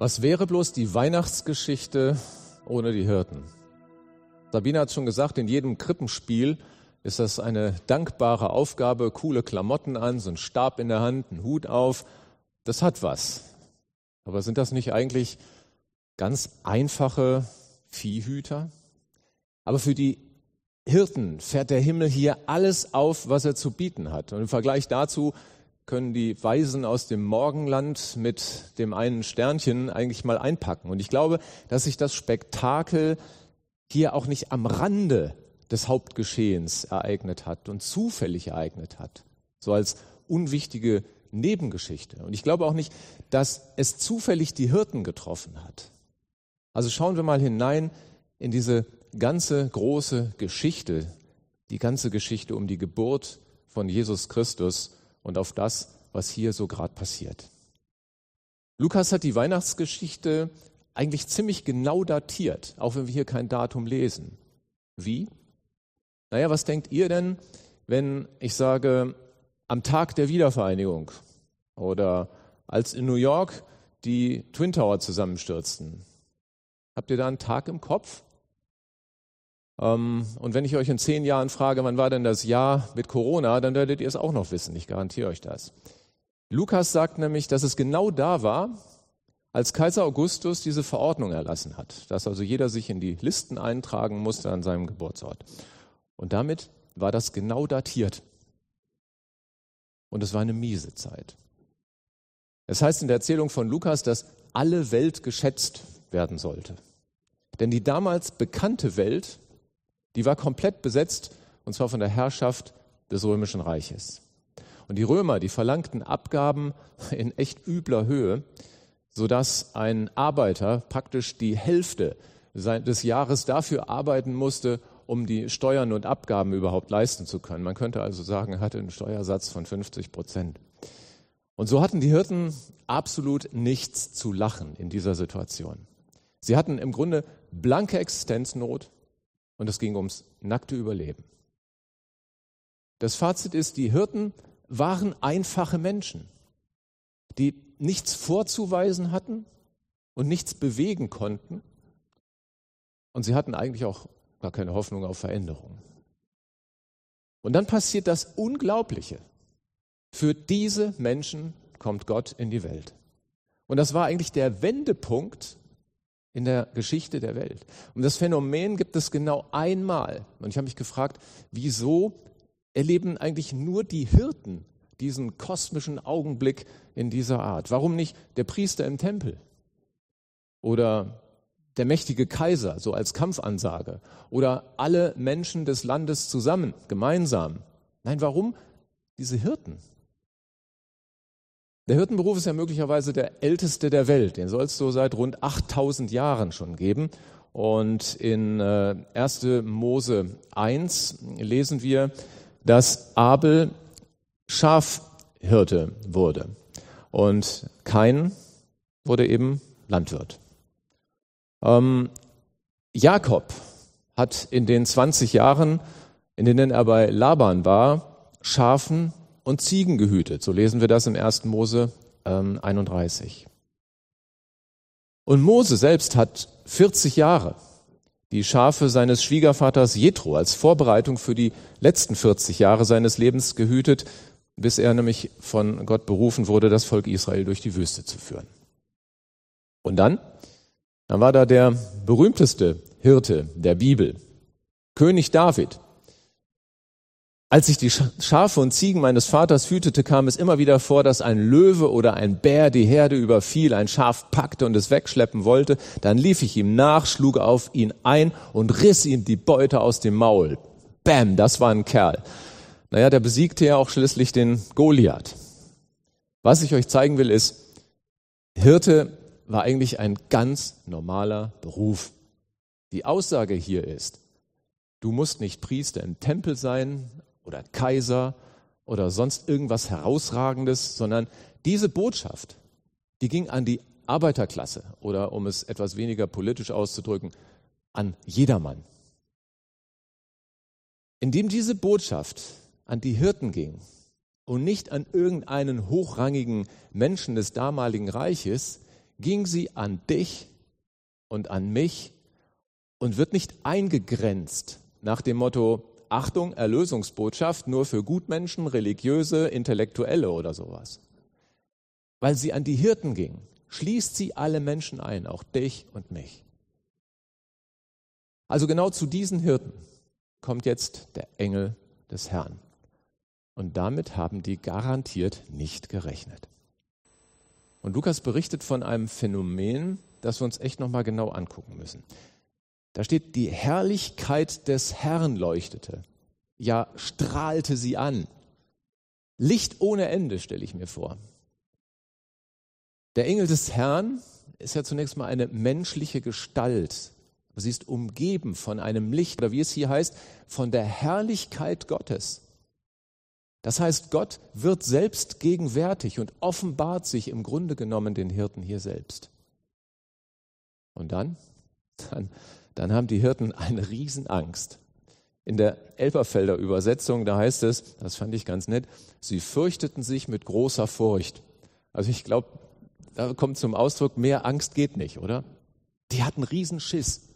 Was wäre bloß die Weihnachtsgeschichte ohne die Hirten? Sabine hat schon gesagt, in jedem Krippenspiel ist das eine dankbare Aufgabe, coole Klamotten an, so ein Stab in der Hand, ein Hut auf. Das hat was. Aber sind das nicht eigentlich ganz einfache Viehhüter? Aber für die Hirten fährt der Himmel hier alles auf, was er zu bieten hat. Und im Vergleich dazu können die Weisen aus dem Morgenland mit dem einen Sternchen eigentlich mal einpacken. Und ich glaube, dass sich das Spektakel hier auch nicht am Rande des Hauptgeschehens ereignet hat und zufällig ereignet hat, so als unwichtige Nebengeschichte. Und ich glaube auch nicht, dass es zufällig die Hirten getroffen hat. Also schauen wir mal hinein in diese ganze große Geschichte, die ganze Geschichte um die Geburt von Jesus Christus und auf das, was hier so gerade passiert. Lukas hat die Weihnachtsgeschichte eigentlich ziemlich genau datiert, auch wenn wir hier kein Datum lesen. Wie? Naja, was denkt ihr denn, wenn ich sage, am Tag der Wiedervereinigung oder als in New York die Twin Tower zusammenstürzten? Habt ihr da einen Tag im Kopf? Ähm, und wenn ich euch in zehn Jahren frage, wann war denn das Jahr mit Corona, dann werdet ihr es auch noch wissen. Ich garantiere euch das. Lukas sagt nämlich, dass es genau da war, als Kaiser Augustus diese Verordnung erlassen hat, dass also jeder sich in die Listen eintragen musste an seinem Geburtsort. Und damit war das genau datiert. Und es war eine miese Zeit. Es heißt in der Erzählung von Lukas, dass alle Welt geschätzt werden sollte. Denn die damals bekannte Welt die war komplett besetzt, und zwar von der Herrschaft des Römischen Reiches. Und die Römer, die verlangten Abgaben in echt übler Höhe, sodass ein Arbeiter praktisch die Hälfte des Jahres dafür arbeiten musste, um die Steuern und Abgaben überhaupt leisten zu können. Man könnte also sagen, er hatte einen Steuersatz von 50 Prozent. Und so hatten die Hirten absolut nichts zu lachen in dieser Situation. Sie hatten im Grunde blanke Existenznot und es ging ums nackte Überleben. Das Fazit ist, die Hirten waren einfache Menschen, die nichts vorzuweisen hatten und nichts bewegen konnten. Und sie hatten eigentlich auch gar keine Hoffnung auf Veränderung. Und dann passiert das Unglaubliche. Für diese Menschen kommt Gott in die Welt. Und das war eigentlich der Wendepunkt in der Geschichte der Welt. Und das Phänomen gibt es genau einmal. Und ich habe mich gefragt, wieso erleben eigentlich nur die Hirten diesen kosmischen Augenblick in dieser Art? Warum nicht der Priester im Tempel? Oder der mächtige Kaiser, so als Kampfansage? Oder alle Menschen des Landes zusammen, gemeinsam? Nein, warum diese Hirten? Der Hirtenberuf ist ja möglicherweise der älteste der Welt. Den soll es so seit rund 8000 Jahren schon geben. Und in 1. Äh, Mose 1 lesen wir, dass Abel Schafhirte wurde und Kain wurde eben Landwirt. Ähm, Jakob hat in den 20 Jahren, in denen er bei Laban war, Schafen und Ziegen gehütet. So lesen wir das im 1. Mose ähm, 31. Und Mose selbst hat 40 Jahre die Schafe seines Schwiegervaters Jethro als Vorbereitung für die letzten 40 Jahre seines Lebens gehütet, bis er nämlich von Gott berufen wurde, das Volk Israel durch die Wüste zu führen. Und dann, dann war da der berühmteste Hirte der Bibel, König David, als ich die Schafe und Ziegen meines Vaters hütete, kam es immer wieder vor, dass ein Löwe oder ein Bär die Herde überfiel, ein Schaf packte und es wegschleppen wollte. Dann lief ich ihm nach, schlug auf ihn ein und riss ihm die Beute aus dem Maul. Bäm, das war ein Kerl. Naja, der besiegte ja auch schließlich den Goliath. Was ich euch zeigen will, ist, Hirte war eigentlich ein ganz normaler Beruf. Die Aussage hier ist, du musst nicht Priester im Tempel sein, oder Kaiser oder sonst irgendwas Herausragendes, sondern diese Botschaft, die ging an die Arbeiterklasse oder um es etwas weniger politisch auszudrücken, an jedermann. Indem diese Botschaft an die Hirten ging und nicht an irgendeinen hochrangigen Menschen des damaligen Reiches, ging sie an dich und an mich und wird nicht eingegrenzt nach dem Motto, Achtung, Erlösungsbotschaft nur für Gutmenschen, religiöse, Intellektuelle oder sowas. Weil sie an die Hirten ging, schließt sie alle Menschen ein, auch dich und mich. Also genau zu diesen Hirten kommt jetzt der Engel des Herrn. Und damit haben die garantiert nicht gerechnet. Und Lukas berichtet von einem Phänomen, das wir uns echt nochmal genau angucken müssen. Da steht, die Herrlichkeit des Herrn leuchtete. Ja, strahlte sie an. Licht ohne Ende, stelle ich mir vor. Der Engel des Herrn ist ja zunächst mal eine menschliche Gestalt. Sie ist umgeben von einem Licht, oder wie es hier heißt, von der Herrlichkeit Gottes. Das heißt, Gott wird selbst gegenwärtig und offenbart sich im Grunde genommen den Hirten hier selbst. Und dann, dann, dann haben die Hirten eine Riesenangst. In der Elberfelder Übersetzung, da heißt es, das fand ich ganz nett, sie fürchteten sich mit großer Furcht. Also ich glaube, da kommt zum Ausdruck, mehr Angst geht nicht, oder? Die hatten Riesenschiss.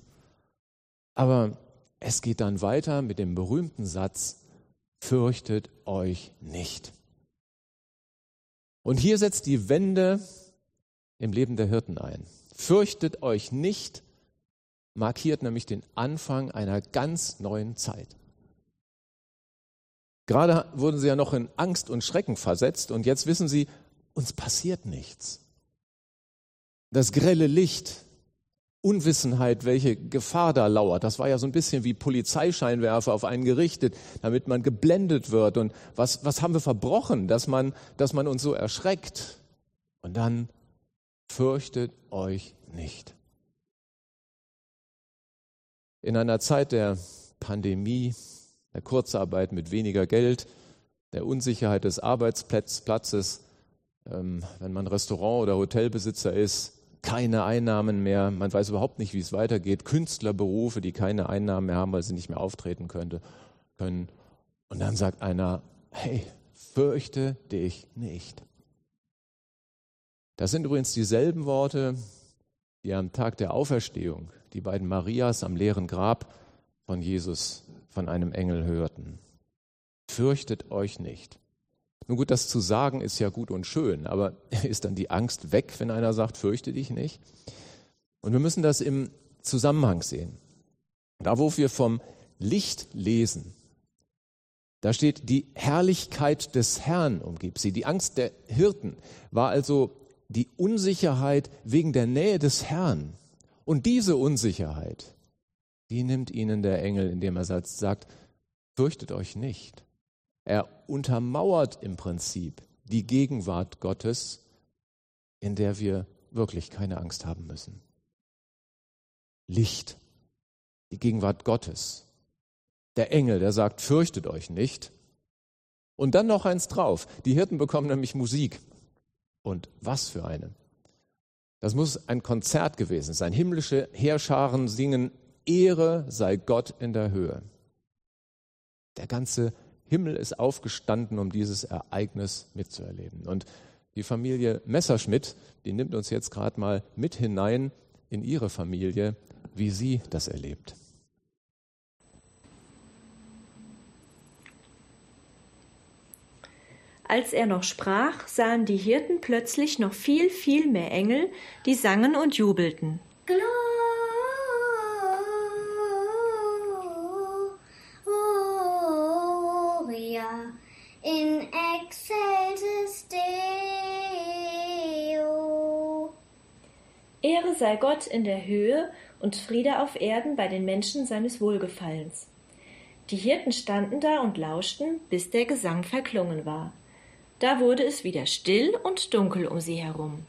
Aber es geht dann weiter mit dem berühmten Satz, fürchtet euch nicht. Und hier setzt die Wende im Leben der Hirten ein. Fürchtet euch nicht, markiert nämlich den Anfang einer ganz neuen Zeit. Gerade wurden sie ja noch in Angst und Schrecken versetzt und jetzt wissen sie, uns passiert nichts. Das grelle Licht, Unwissenheit, welche Gefahr da lauert. Das war ja so ein bisschen wie Polizeischeinwerfer auf einen gerichtet, damit man geblendet wird. Und was, was haben wir verbrochen, dass man, dass man uns so erschreckt? Und dann fürchtet euch nicht. In einer Zeit der Pandemie, der Kurzarbeit mit weniger Geld, der Unsicherheit des Arbeitsplatzes, ähm, wenn man Restaurant- oder Hotelbesitzer ist, keine Einnahmen mehr, man weiß überhaupt nicht, wie es weitergeht, Künstlerberufe, die keine Einnahmen mehr haben, weil sie nicht mehr auftreten könnte, können. Und dann sagt einer, hey, fürchte dich nicht. Das sind übrigens dieselben Worte, die am Tag der Auferstehung die beiden Marias am leeren Grab von Jesus von einem Engel hörten. Fürchtet euch nicht. Nun gut, das zu sagen ist ja gut und schön, aber ist dann die Angst weg, wenn einer sagt, fürchte dich nicht? Und wir müssen das im Zusammenhang sehen. Da, wo wir vom Licht lesen, da steht, die Herrlichkeit des Herrn umgibt sie. Die Angst der Hirten war also die Unsicherheit wegen der Nähe des Herrn. Und diese Unsicherheit, die nimmt ihnen der Engel, indem er sagt, fürchtet euch nicht. Er untermauert im Prinzip die Gegenwart Gottes, in der wir wirklich keine Angst haben müssen. Licht, die Gegenwart Gottes. Der Engel, der sagt, fürchtet euch nicht. Und dann noch eins drauf. Die Hirten bekommen nämlich Musik. Und was für eine. Das muss ein Konzert gewesen sein. Himmlische Heerscharen singen, Ehre sei Gott in der Höhe. Der ganze Himmel ist aufgestanden, um dieses Ereignis mitzuerleben. Und die Familie Messerschmidt, die nimmt uns jetzt gerade mal mit hinein in ihre Familie, wie sie das erlebt. Als er noch sprach, sahen die Hirten plötzlich noch viel, viel mehr Engel, die sangen und jubelten. Gloria in excelsis Deo. Ehre sei Gott in der Höhe und Friede auf Erden bei den Menschen seines Wohlgefallens. Die Hirten standen da und lauschten, bis der Gesang verklungen war. Da wurde es wieder still und dunkel um sie herum.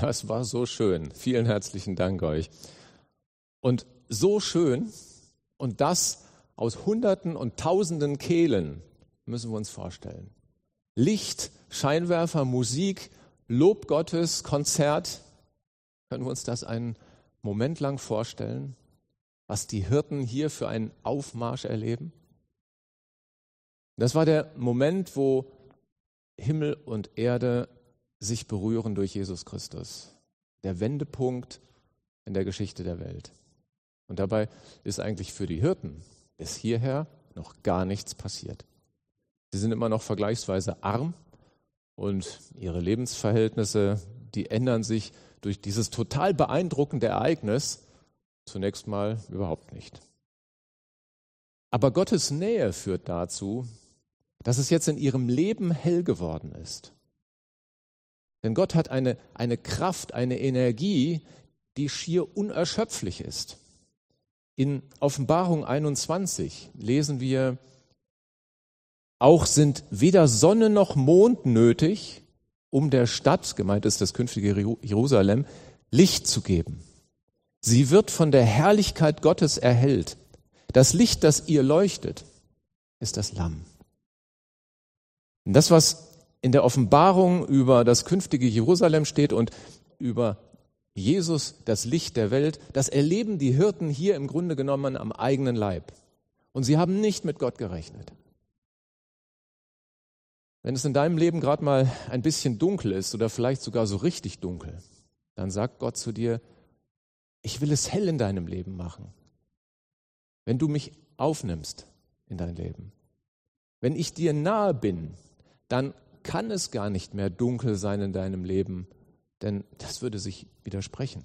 Das war so schön. Vielen herzlichen Dank euch. Und so schön und das aus Hunderten und Tausenden Kehlen müssen wir uns vorstellen. Licht, Scheinwerfer, Musik, Lob Gottes, Konzert. Können wir uns das einen Moment lang vorstellen? was die Hirten hier für einen Aufmarsch erleben? Das war der Moment, wo Himmel und Erde sich berühren durch Jesus Christus. Der Wendepunkt in der Geschichte der Welt. Und dabei ist eigentlich für die Hirten bis hierher noch gar nichts passiert. Sie sind immer noch vergleichsweise arm und ihre Lebensverhältnisse, die ändern sich durch dieses total beeindruckende Ereignis zunächst mal überhaupt nicht. Aber Gottes Nähe führt dazu, dass es jetzt in ihrem Leben hell geworden ist. Denn Gott hat eine, eine Kraft, eine Energie, die schier unerschöpflich ist. In Offenbarung 21 lesen wir, auch sind weder Sonne noch Mond nötig, um der Stadt, gemeint ist das künftige Jerusalem, Licht zu geben. Sie wird von der Herrlichkeit Gottes erhellt. Das Licht, das ihr leuchtet, ist das Lamm. Und das, was in der Offenbarung über das künftige Jerusalem steht und über Jesus, das Licht der Welt, das erleben die Hirten hier im Grunde genommen am eigenen Leib. Und sie haben nicht mit Gott gerechnet. Wenn es in deinem Leben gerade mal ein bisschen dunkel ist oder vielleicht sogar so richtig dunkel, dann sagt Gott zu dir, ich will es hell in deinem Leben machen. Wenn du mich aufnimmst in dein Leben, wenn ich dir nahe bin, dann kann es gar nicht mehr dunkel sein in deinem Leben, denn das würde sich widersprechen.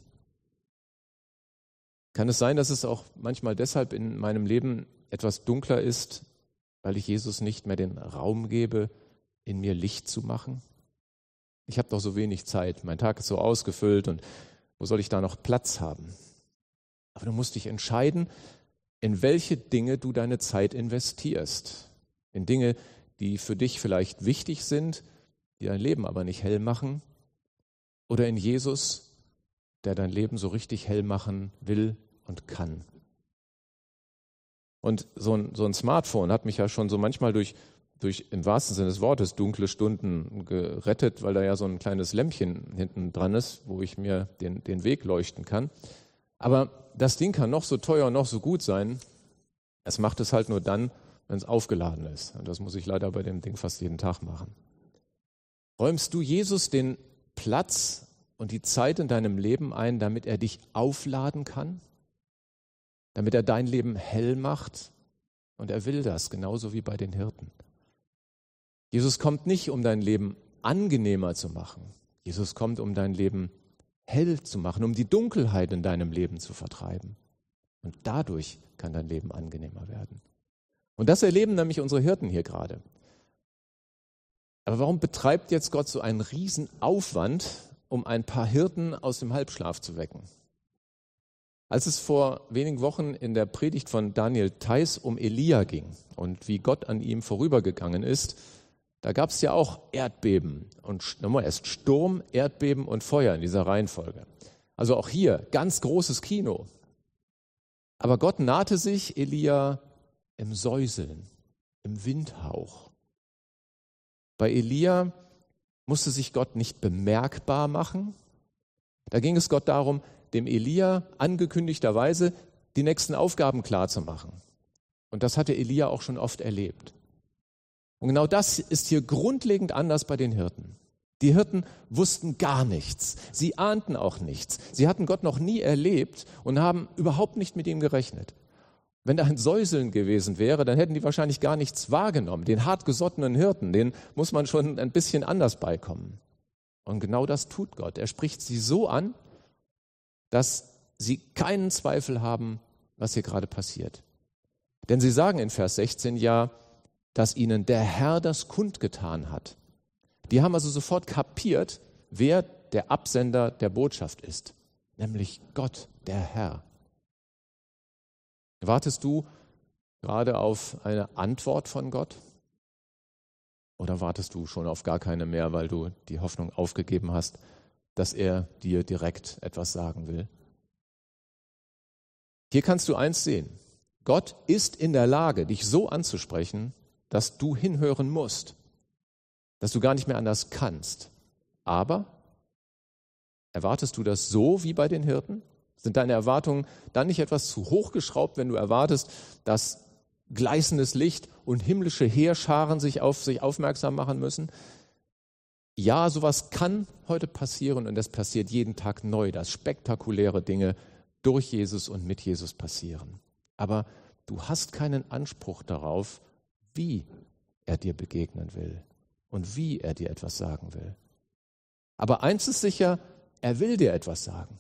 Kann es sein, dass es auch manchmal deshalb in meinem Leben etwas dunkler ist, weil ich Jesus nicht mehr den Raum gebe, in mir Licht zu machen? Ich habe doch so wenig Zeit, mein Tag ist so ausgefüllt und wo soll ich da noch Platz haben? Aber du musst dich entscheiden, in welche Dinge du deine Zeit investierst. In Dinge, die für dich vielleicht wichtig sind, die dein Leben aber nicht hell machen, oder in Jesus, der dein Leben so richtig hell machen will und kann. Und so ein, so ein Smartphone hat mich ja schon so manchmal durch, durch im wahrsten Sinne des Wortes dunkle Stunden gerettet, weil da ja so ein kleines Lämpchen hinten dran ist, wo ich mir den, den Weg leuchten kann. Aber das Ding kann noch so teuer und noch so gut sein. Es macht es halt nur dann, wenn es aufgeladen ist. Und das muss ich leider bei dem Ding fast jeden Tag machen. Räumst du Jesus den Platz und die Zeit in deinem Leben ein, damit er dich aufladen kann? Damit er dein Leben hell macht? Und er will das, genauso wie bei den Hirten. Jesus kommt nicht, um dein Leben angenehmer zu machen. Jesus kommt, um dein Leben hell zu machen, um die Dunkelheit in deinem Leben zu vertreiben. Und dadurch kann dein Leben angenehmer werden. Und das erleben nämlich unsere Hirten hier gerade. Aber warum betreibt jetzt Gott so einen Riesenaufwand, um ein paar Hirten aus dem Halbschlaf zu wecken? Als es vor wenigen Wochen in der Predigt von Daniel Theiss um Elia ging und wie Gott an ihm vorübergegangen ist, da gab es ja auch Erdbeben und nochmal erst Sturm, Erdbeben und Feuer in dieser Reihenfolge. Also auch hier ganz großes Kino. Aber Gott nahte sich Elia im Säuseln, im Windhauch. Bei Elia musste sich Gott nicht bemerkbar machen. Da ging es Gott darum, dem Elia angekündigterweise die nächsten Aufgaben klarzumachen. Und das hatte Elia auch schon oft erlebt. Und genau das ist hier grundlegend anders bei den Hirten. Die Hirten wussten gar nichts. Sie ahnten auch nichts. Sie hatten Gott noch nie erlebt und haben überhaupt nicht mit ihm gerechnet. Wenn da ein Säuseln gewesen wäre, dann hätten die wahrscheinlich gar nichts wahrgenommen. Den hartgesottenen Hirten, den muss man schon ein bisschen anders beikommen. Und genau das tut Gott. Er spricht sie so an, dass sie keinen Zweifel haben, was hier gerade passiert. Denn sie sagen in Vers 16 ja, dass ihnen der Herr das kundgetan hat. Die haben also sofort kapiert, wer der Absender der Botschaft ist, nämlich Gott, der Herr. Wartest du gerade auf eine Antwort von Gott? Oder wartest du schon auf gar keine mehr, weil du die Hoffnung aufgegeben hast, dass er dir direkt etwas sagen will? Hier kannst du eins sehen. Gott ist in der Lage, dich so anzusprechen, dass du hinhören musst, dass du gar nicht mehr anders kannst. Aber erwartest du das so wie bei den Hirten? Sind deine Erwartungen dann nicht etwas zu hoch geschraubt, wenn du erwartest, dass gleißendes Licht und himmlische Heerscharen sich auf sich aufmerksam machen müssen? Ja, sowas kann heute passieren und es passiert jeden Tag neu, dass spektakuläre Dinge durch Jesus und mit Jesus passieren. Aber du hast keinen Anspruch darauf, wie er dir begegnen will und wie er dir etwas sagen will. Aber eins ist sicher, er will dir etwas sagen.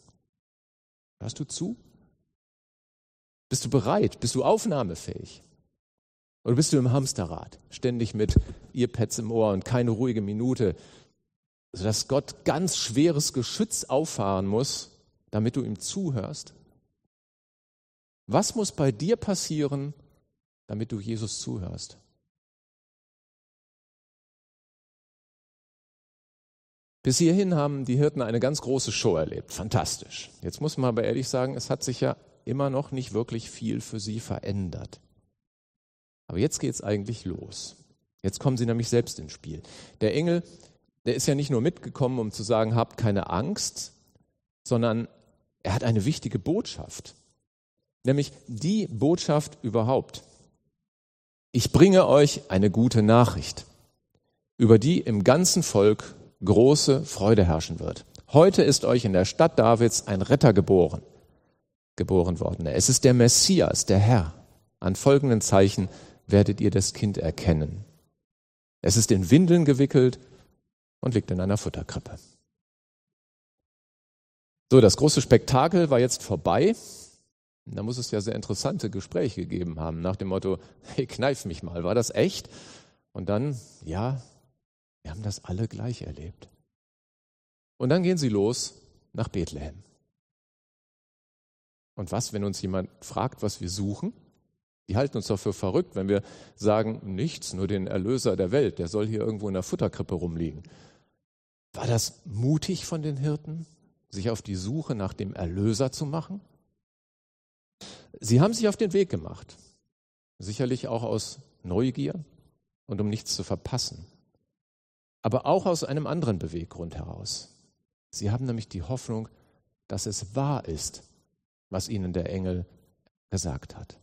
Hörst du zu? Bist du bereit? Bist du aufnahmefähig? Oder bist du im Hamsterrad, ständig mit Earpads im Ohr und keine ruhige Minute, sodass Gott ganz schweres Geschütz auffahren muss, damit du ihm zuhörst? Was muss bei dir passieren, damit du Jesus zuhörst? Bis hierhin haben die Hirten eine ganz große Show erlebt. Fantastisch. Jetzt muss man aber ehrlich sagen, es hat sich ja immer noch nicht wirklich viel für sie verändert. Aber jetzt geht es eigentlich los. Jetzt kommen sie nämlich selbst ins Spiel. Der Engel, der ist ja nicht nur mitgekommen, um zu sagen, habt keine Angst, sondern er hat eine wichtige Botschaft. Nämlich die Botschaft überhaupt. Ich bringe euch eine gute Nachricht, über die im ganzen Volk große Freude herrschen wird. Heute ist euch in der Stadt Davids ein Retter geboren, geboren worden. Es ist der Messias, der Herr. An folgenden Zeichen werdet ihr das Kind erkennen. Es ist in Windeln gewickelt und liegt in einer Futterkrippe. So, das große Spektakel war jetzt vorbei. Da muss es ja sehr interessante Gespräche gegeben haben, nach dem Motto, hey, kneif mich mal, war das echt? Und dann, ja, wir haben das alle gleich erlebt. Und dann gehen sie los nach Bethlehem. Und was, wenn uns jemand fragt, was wir suchen? Die halten uns doch für verrückt, wenn wir sagen, nichts, nur den Erlöser der Welt, der soll hier irgendwo in der Futterkrippe rumliegen. War das mutig von den Hirten, sich auf die Suche nach dem Erlöser zu machen? Sie haben sich auf den Weg gemacht, sicherlich auch aus Neugier und um nichts zu verpassen, aber auch aus einem anderen Beweggrund heraus. Sie haben nämlich die Hoffnung, dass es wahr ist, was ihnen der Engel gesagt hat.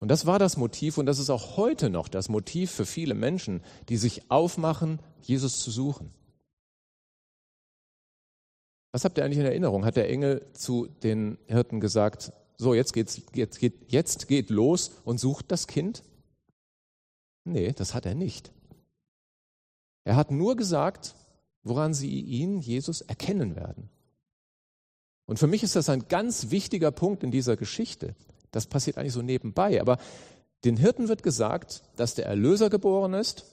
Und das war das Motiv und das ist auch heute noch das Motiv für viele Menschen, die sich aufmachen, Jesus zu suchen. Was habt ihr eigentlich in Erinnerung? Hat der Engel zu den Hirten gesagt, so jetzt geht's, jetzt geht, jetzt geht los und sucht das Kind? Nee, das hat er nicht. Er hat nur gesagt, woran sie ihn, Jesus, erkennen werden. Und für mich ist das ein ganz wichtiger Punkt in dieser Geschichte. Das passiert eigentlich so nebenbei. Aber den Hirten wird gesagt, dass der Erlöser geboren ist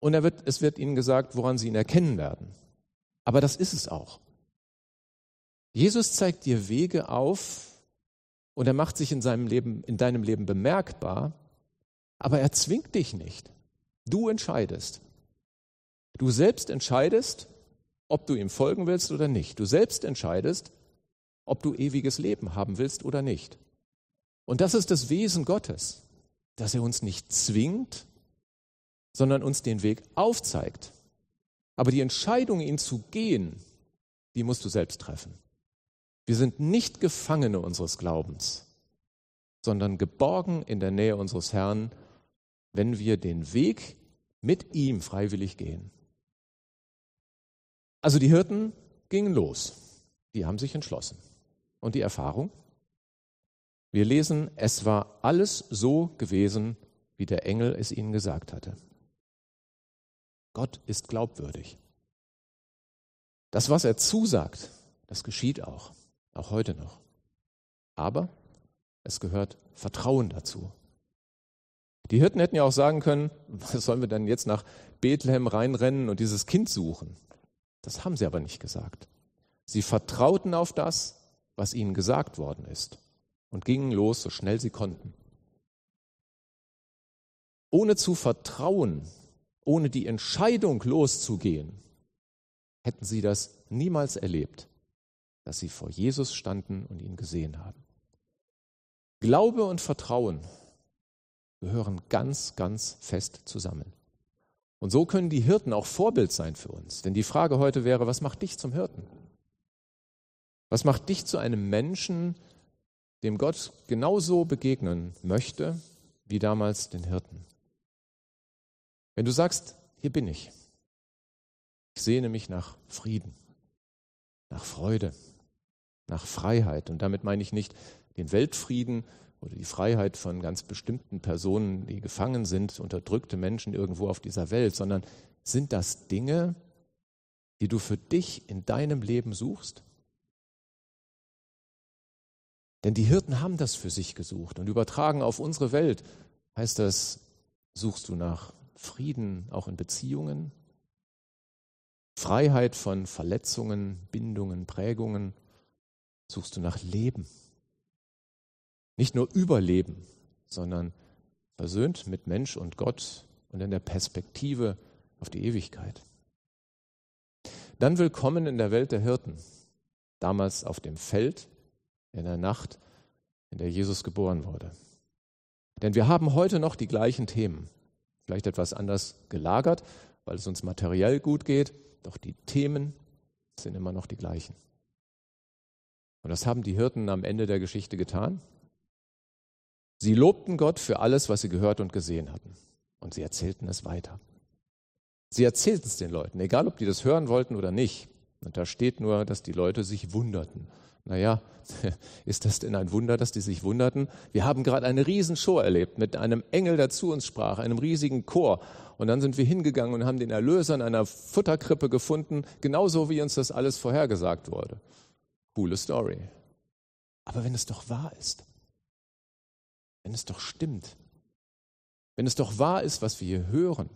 und wird, es wird ihnen gesagt, woran sie ihn erkennen werden. Aber das ist es auch. Jesus zeigt dir Wege auf und er macht sich in seinem Leben, in deinem Leben bemerkbar, aber er zwingt dich nicht. Du entscheidest. Du selbst entscheidest, ob du ihm folgen willst oder nicht. Du selbst entscheidest, ob du ewiges Leben haben willst oder nicht. Und das ist das Wesen Gottes, dass er uns nicht zwingt, sondern uns den Weg aufzeigt. Aber die Entscheidung, ihn zu gehen, die musst du selbst treffen. Wir sind nicht Gefangene unseres Glaubens, sondern geborgen in der Nähe unseres Herrn, wenn wir den Weg mit ihm freiwillig gehen. Also die Hirten gingen los. Die haben sich entschlossen. Und die Erfahrung? Wir lesen, es war alles so gewesen, wie der Engel es ihnen gesagt hatte. Gott ist glaubwürdig. Das, was er zusagt, das geschieht auch, auch heute noch. Aber es gehört Vertrauen dazu. Die Hirten hätten ja auch sagen können, was sollen wir denn jetzt nach Bethlehem reinrennen und dieses Kind suchen? Das haben sie aber nicht gesagt. Sie vertrauten auf das, was ihnen gesagt worden ist und gingen los, so schnell sie konnten. Ohne zu vertrauen, ohne die Entscheidung loszugehen, hätten sie das niemals erlebt, dass sie vor Jesus standen und ihn gesehen haben. Glaube und Vertrauen gehören ganz, ganz fest zusammen. Und so können die Hirten auch Vorbild sein für uns. Denn die Frage heute wäre, was macht dich zum Hirten? Was macht dich zu einem Menschen, dem Gott genauso begegnen möchte wie damals den Hirten? Wenn du sagst, hier bin ich, ich sehne mich nach Frieden, nach Freude, nach Freiheit. Und damit meine ich nicht den Weltfrieden oder die Freiheit von ganz bestimmten Personen, die gefangen sind, unterdrückte Menschen irgendwo auf dieser Welt, sondern sind das Dinge, die du für dich in deinem Leben suchst? Denn die Hirten haben das für sich gesucht und übertragen auf unsere Welt heißt das, suchst du nach Frieden auch in Beziehungen, Freiheit von Verletzungen, Bindungen, Prägungen, suchst du nach Leben. Nicht nur Überleben, sondern versöhnt mit Mensch und Gott und in der Perspektive auf die Ewigkeit. Dann willkommen in der Welt der Hirten, damals auf dem Feld, in der Nacht, in der Jesus geboren wurde. Denn wir haben heute noch die gleichen Themen, vielleicht etwas anders gelagert, weil es uns materiell gut geht, doch die Themen sind immer noch die gleichen. Und das haben die Hirten am Ende der Geschichte getan. Sie lobten Gott für alles, was sie gehört und gesehen hatten. Und sie erzählten es weiter. Sie erzählten es den Leuten, egal ob die das hören wollten oder nicht. Und da steht nur, dass die Leute sich wunderten. Naja, ist das denn ein Wunder, dass die sich wunderten? Wir haben gerade eine Riesenshow erlebt mit einem Engel, der zu uns sprach, einem riesigen Chor. Und dann sind wir hingegangen und haben den Erlöser in einer Futterkrippe gefunden, genauso wie uns das alles vorhergesagt wurde. Coole Story. Aber wenn es doch wahr ist, wenn es doch stimmt, wenn es doch wahr ist, was wir hier hören,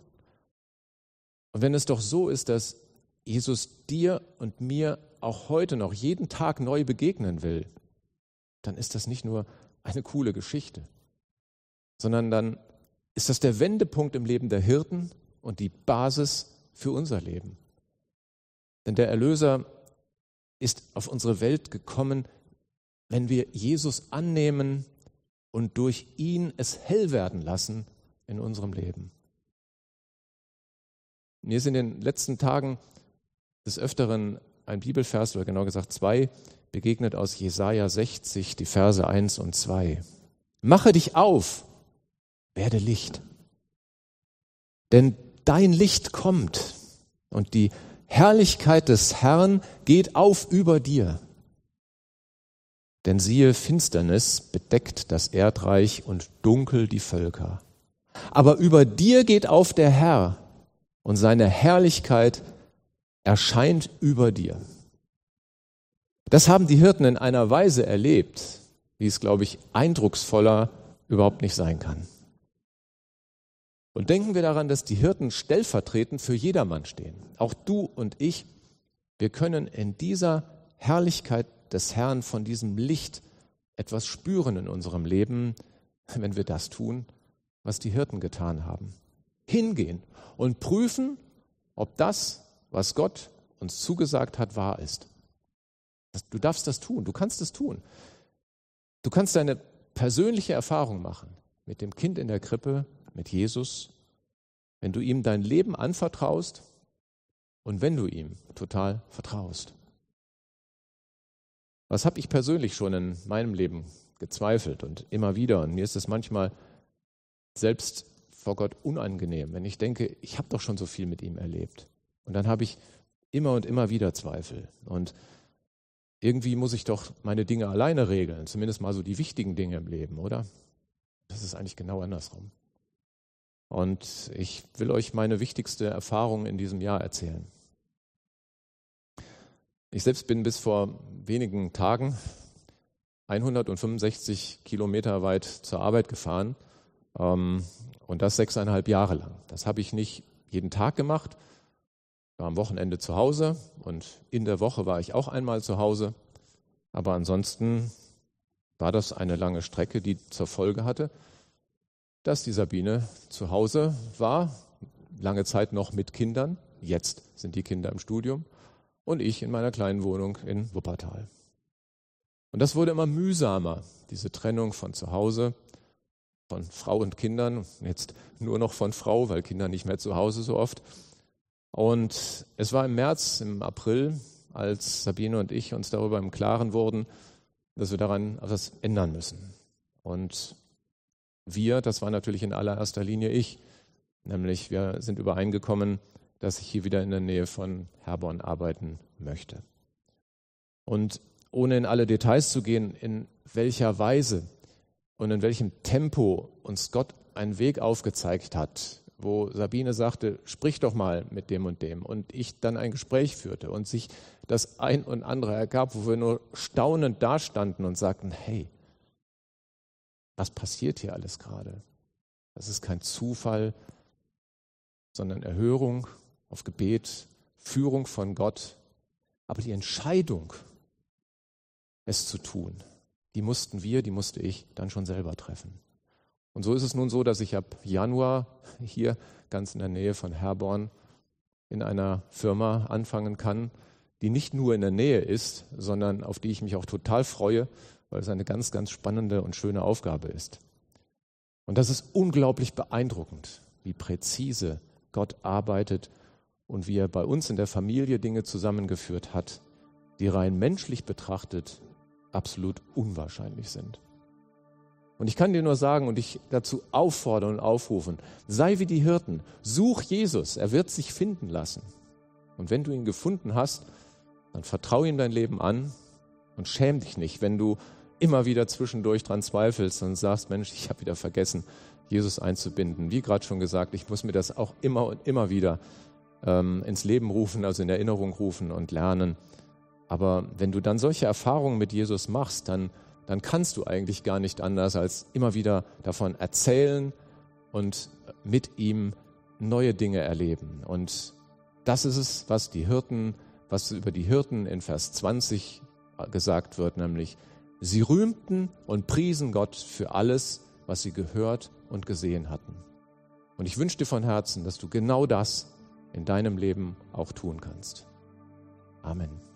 und wenn es doch so ist, dass Jesus dir und mir auch heute noch jeden Tag neu begegnen will, dann ist das nicht nur eine coole Geschichte, sondern dann ist das der Wendepunkt im Leben der Hirten und die Basis für unser Leben. Denn der Erlöser ist auf unsere Welt gekommen, wenn wir Jesus annehmen und durch ihn es hell werden lassen in unserem Leben. Mir ist in den letzten Tagen des Öfteren ein Bibelvers, oder genau gesagt zwei, begegnet aus Jesaja 60, die Verse 1 und 2. Mache dich auf, werde Licht. Denn dein Licht kommt und die Herrlichkeit des Herrn geht auf über dir. Denn siehe, Finsternis bedeckt das Erdreich und dunkel die Völker. Aber über dir geht auf der Herr und seine Herrlichkeit erscheint über dir. Das haben die Hirten in einer Weise erlebt, wie es, glaube ich, eindrucksvoller überhaupt nicht sein kann. Und denken wir daran, dass die Hirten stellvertretend für jedermann stehen. Auch du und ich, wir können in dieser Herrlichkeit des Herrn, von diesem Licht etwas spüren in unserem Leben, wenn wir das tun, was die Hirten getan haben. Hingehen und prüfen, ob das, was Gott uns zugesagt hat, wahr ist. Du darfst das tun, du kannst es tun. Du kannst deine persönliche Erfahrung machen mit dem Kind in der Krippe, mit Jesus, wenn du ihm dein Leben anvertraust und wenn du ihm total vertraust. Was habe ich persönlich schon in meinem Leben gezweifelt und immer wieder? Und mir ist es manchmal selbst vor Gott unangenehm, wenn ich denke, ich habe doch schon so viel mit ihm erlebt. Und dann habe ich immer und immer wieder Zweifel. Und irgendwie muss ich doch meine Dinge alleine regeln, zumindest mal so die wichtigen Dinge im Leben, oder? Das ist eigentlich genau andersrum. Und ich will euch meine wichtigste Erfahrung in diesem Jahr erzählen. Ich selbst bin bis vor wenigen Tagen 165 Kilometer weit zur Arbeit gefahren ähm, und das sechseinhalb Jahre lang. Das habe ich nicht jeden Tag gemacht, war am Wochenende zu Hause und in der Woche war ich auch einmal zu Hause. Aber ansonsten war das eine lange Strecke, die zur Folge hatte, dass die Sabine zu Hause war, lange Zeit noch mit Kindern. Jetzt sind die Kinder im Studium und ich in meiner kleinen Wohnung in Wuppertal. Und das wurde immer mühsamer, diese Trennung von zu Hause, von Frau und Kindern, jetzt nur noch von Frau, weil Kinder nicht mehr zu Hause so oft. Und es war im März, im April, als Sabine und ich uns darüber im Klaren wurden, dass wir daran etwas ändern müssen. Und wir, das war natürlich in allererster Linie ich, nämlich wir sind übereingekommen, dass ich hier wieder in der Nähe von Herborn arbeiten möchte. Und ohne in alle Details zu gehen, in welcher Weise und in welchem Tempo uns Gott einen Weg aufgezeigt hat, wo Sabine sagte, sprich doch mal mit dem und dem und ich dann ein Gespräch führte und sich das ein und andere ergab, wo wir nur staunend dastanden und sagten, hey, was passiert hier alles gerade? Das ist kein Zufall, sondern Erhörung auf Gebet, Führung von Gott. Aber die Entscheidung, es zu tun, die mussten wir, die musste ich dann schon selber treffen. Und so ist es nun so, dass ich ab Januar hier ganz in der Nähe von Herborn in einer Firma anfangen kann, die nicht nur in der Nähe ist, sondern auf die ich mich auch total freue, weil es eine ganz, ganz spannende und schöne Aufgabe ist. Und das ist unglaublich beeindruckend, wie präzise Gott arbeitet und wie er bei uns in der Familie Dinge zusammengeführt hat, die rein menschlich betrachtet absolut unwahrscheinlich sind. Und ich kann dir nur sagen und dich dazu auffordern und aufrufen, sei wie die Hirten, such Jesus, er wird sich finden lassen. Und wenn du ihn gefunden hast, dann vertraue ihm dein Leben an und schäm dich nicht, wenn du immer wieder zwischendurch dran zweifelst und sagst, Mensch, ich habe wieder vergessen, Jesus einzubinden. Wie gerade schon gesagt, ich muss mir das auch immer und immer wieder ähm, ins Leben rufen, also in Erinnerung rufen und lernen. Aber wenn du dann solche Erfahrungen mit Jesus machst, dann dann kannst du eigentlich gar nicht anders, als immer wieder davon erzählen und mit ihm neue Dinge erleben. Und das ist es, was die Hirten, was über die Hirten in Vers 20 gesagt wird, nämlich sie rühmten und priesen Gott für alles, was sie gehört und gesehen hatten. Und ich wünsche dir von Herzen, dass du genau das in deinem Leben auch tun kannst. Amen.